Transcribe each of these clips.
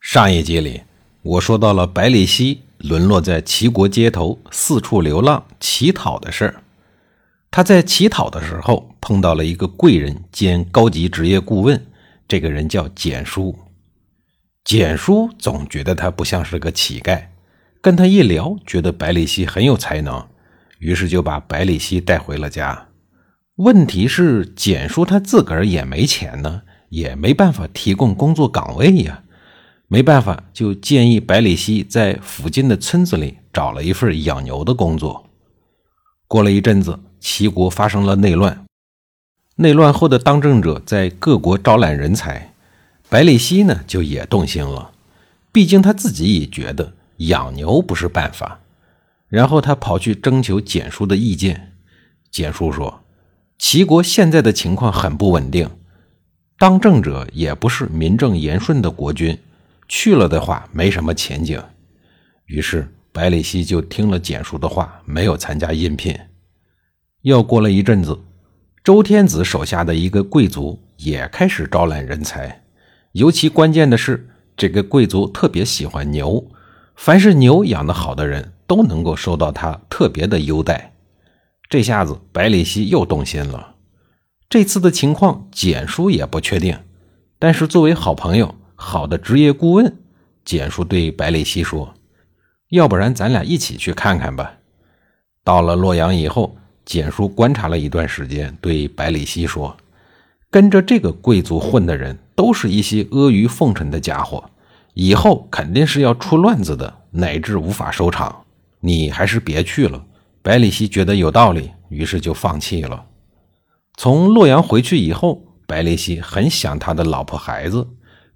上一集里，我说到了百里奚沦落在齐国街头四处流浪乞讨的事儿。他在乞讨的时候碰到了一个贵人兼高级职业顾问，这个人叫简叔。简叔总觉得他不像是个乞丐，跟他一聊，觉得百里奚很有才能，于是就把百里奚带回了家。问题是，简叔他自个儿也没钱呢，也没办法提供工作岗位呀。没办法，就建议百里奚在附近的村子里找了一份养牛的工作。过了一阵子，齐国发生了内乱，内乱后的当政者在各国招揽人才，百里奚呢就也动心了。毕竟他自己也觉得养牛不是办法。然后他跑去征求简叔的意见。简叔说：“齐国现在的情况很不稳定，当政者也不是名正言顺的国君。”去了的话没什么前景，于是百里奚就听了简叔的话，没有参加应聘。又过了一阵子，周天子手下的一个贵族也开始招揽人才，尤其关键的是，这个贵族特别喜欢牛，凡是牛养得好的人都能够受到他特别的优待。这下子百里奚又动心了。这次的情况简叔也不确定，但是作为好朋友。好的职业顾问，简叔对百里奚说：“要不然咱俩一起去看看吧。”到了洛阳以后，简叔观察了一段时间，对百里奚说：“跟着这个贵族混的人，都是一些阿谀奉承的家伙，以后肯定是要出乱子的，乃至无法收场。你还是别去了。”百里奚觉得有道理，于是就放弃了。从洛阳回去以后，百里奚很想他的老婆孩子。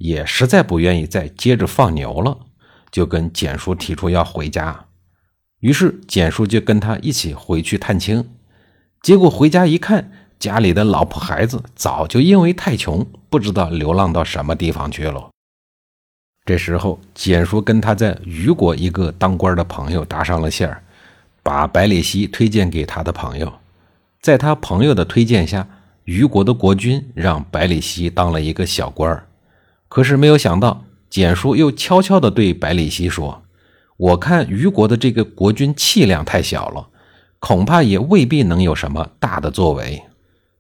也实在不愿意再接着放牛了，就跟简叔提出要回家。于是简叔就跟他一起回去探亲。结果回家一看，家里的老婆孩子早就因为太穷，不知道流浪到什么地方去了。这时候，简叔跟他在虞国一个当官的朋友搭上了线儿，把百里奚推荐给他的朋友。在他朋友的推荐下，虞国的国君让百里奚当了一个小官儿。可是没有想到，简叔又悄悄地对百里奚说：“我看虞国的这个国君气量太小了，恐怕也未必能有什么大的作为。”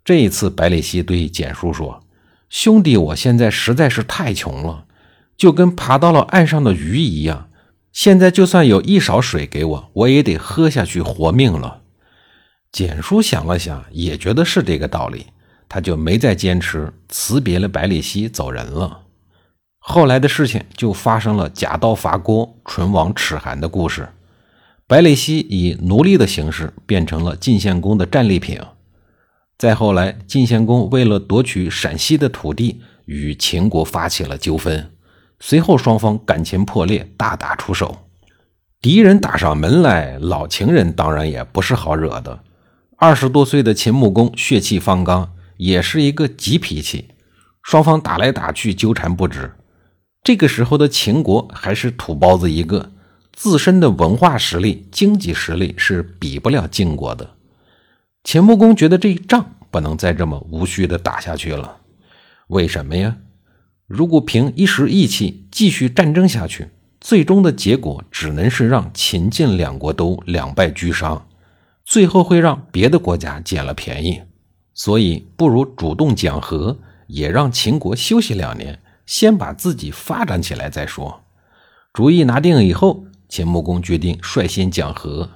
这一次，百里奚对简叔说：“兄弟，我现在实在是太穷了，就跟爬到了岸上的鱼一样。现在就算有一勺水给我，我也得喝下去活命了。”简叔想了想，也觉得是这个道理，他就没再坚持，辞别了百里奚，走人了。后来的事情就发生了假道伐郭、唇亡齿寒的故事。百里奚以奴隶的形式变成了晋献公的战利品。再后来，晋献公为了夺取陕西的土地，与秦国发起了纠纷。随后双方感情破裂，大打出手。敌人打上门来，老情人当然也不是好惹的。二十多岁的秦穆公血气方刚，也是一个急脾气。双方打来打去，纠缠不止。这个时候的秦国还是土包子一个，自身的文化实力、经济实力是比不了晋国的。秦穆公觉得这一仗不能再这么无序的打下去了。为什么呀？如果凭一时义气继续战争下去，最终的结果只能是让秦晋两国都两败俱伤，最后会让别的国家捡了便宜。所以，不如主动讲和，也让秦国休息两年。先把自己发展起来再说。主意拿定以后，秦穆公决定率先讲和。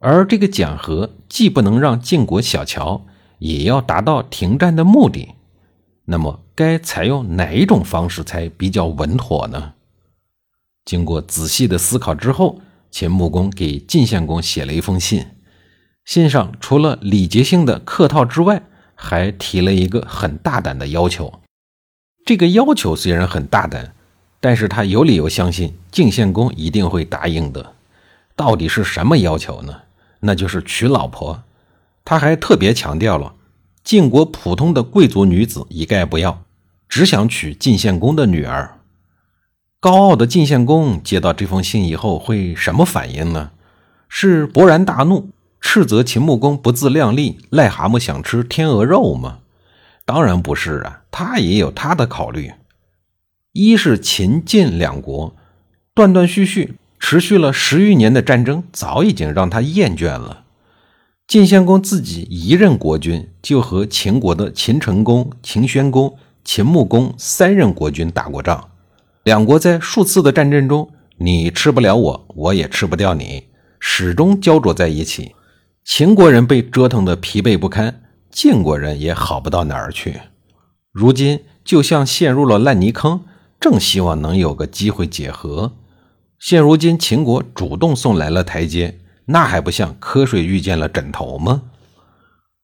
而这个讲和既不能让晋国小瞧，也要达到停战的目的。那么，该采用哪一种方式才比较稳妥呢？经过仔细的思考之后，秦穆公给晋献公写了一封信。信上除了礼节性的客套之外，还提了一个很大胆的要求。这个要求虽然很大胆，但是他有理由相信晋献公一定会答应的。到底是什么要求呢？那就是娶老婆。他还特别强调了，晋国普通的贵族女子一概不要，只想娶晋献公的女儿。高傲的晋献公接到这封信以后会什么反应呢？是勃然大怒，斥责秦穆公不自量力，癞蛤蟆想吃天鹅肉吗？当然不是啊，他也有他的考虑。一是秦晋两国断断续续持续了十余年的战争，早已经让他厌倦了。晋献公自己一任国君，就和秦国的秦成公、秦宣公、秦穆公三任国君打过仗，两国在数次的战争中，你吃不了我，我也吃不掉你，始终焦灼在一起。秦国人被折腾得疲惫不堪，晋国人也好不到哪儿去。如今就像陷入了烂泥坑。正希望能有个机会解和，现如今秦国主动送来了台阶，那还不像瞌睡遇见了枕头吗？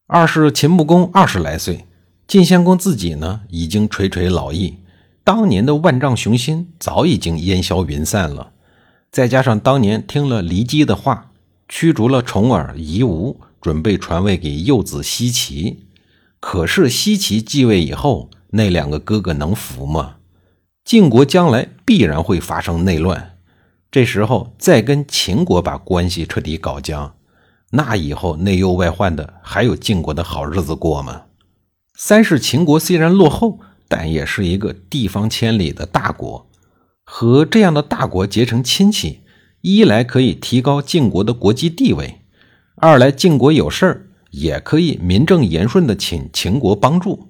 二是秦穆公二十来岁，晋献公自己呢已经垂垂老矣，当年的万丈雄心早已经烟消云散了。再加上当年听了骊姬的话，驱逐了重耳、夷吾，准备传位给幼子奚齐。可是西齐继位以后，那两个哥哥能服吗？晋国将来必然会发生内乱，这时候再跟秦国把关系彻底搞僵，那以后内忧外患的，还有晋国的好日子过吗？三是秦国虽然落后，但也是一个地方千里的大国，和这样的大国结成亲戚，一来可以提高晋国的国际地位，二来晋国有事儿也可以名正言顺的请秦国帮助。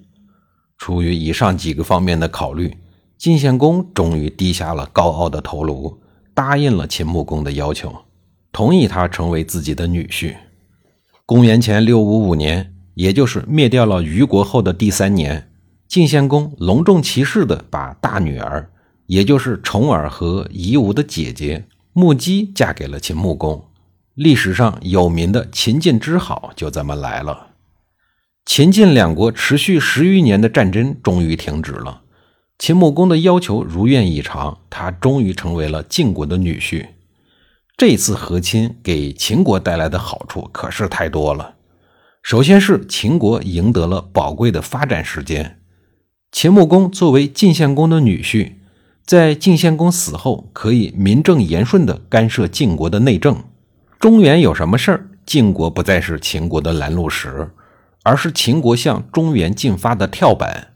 出于以上几个方面的考虑。晋献公终于低下了高傲的头颅，答应了秦穆公的要求，同意他成为自己的女婿。公元前六五五年，也就是灭掉了虞国后的第三年，晋献公隆重其事地把大女儿，也就是重耳和夷吾的姐姐穆姬嫁给了秦穆公。历史上有名的秦晋之好就这么来了。秦晋两国持续十余年的战争终于停止了。秦穆公的要求如愿以偿，他终于成为了晋国的女婿。这次和亲给秦国带来的好处可是太多了。首先是秦国赢得了宝贵的发展时间。秦穆公作为晋献公的女婿，在晋献公死后可以名正言顺地干涉晋国的内政。中原有什么事儿，晋国不再是秦国的拦路石，而是秦国向中原进发的跳板。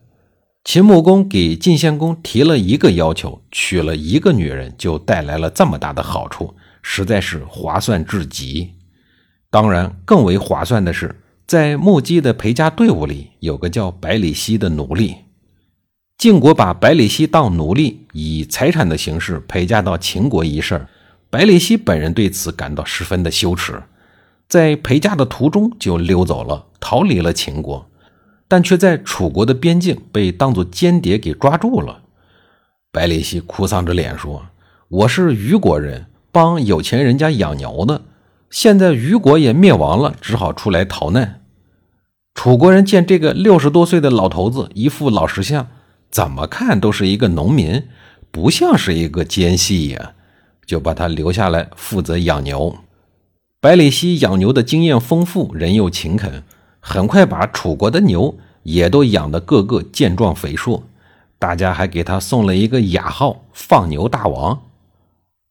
秦穆公给晋献公提了一个要求，娶了一个女人就带来了这么大的好处，实在是划算至极。当然，更为划算的是，在穆姬的陪嫁队伍里有个叫百里奚的奴隶。晋国把百里奚当奴隶，以财产的形式陪嫁到秦国一事，百里奚本人对此感到十分的羞耻，在陪嫁的途中就溜走了，逃离了秦国。但却在楚国的边境被当作间谍给抓住了。百里奚哭丧着脸说：“我是虞国人，帮有钱人家养牛的。现在虞国也灭亡了，只好出来逃难。”楚国人见这个六十多岁的老头子一副老实相，怎么看都是一个农民，不像是一个奸细呀，就把他留下来负责养牛。百里奚养牛的经验丰富，人又勤恳。很快把楚国的牛也都养得个个健壮肥硕，大家还给他送了一个雅号“放牛大王”。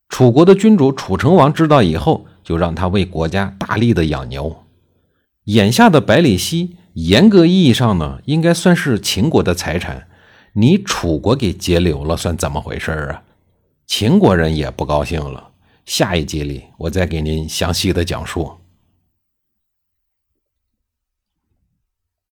楚国的君主楚成王知道以后，就让他为国家大力的养牛。眼下的百里奚，严格意义上呢，应该算是秦国的财产，你楚国给截留了，算怎么回事啊？秦国人也不高兴了。下一集里，我再给您详细的讲述。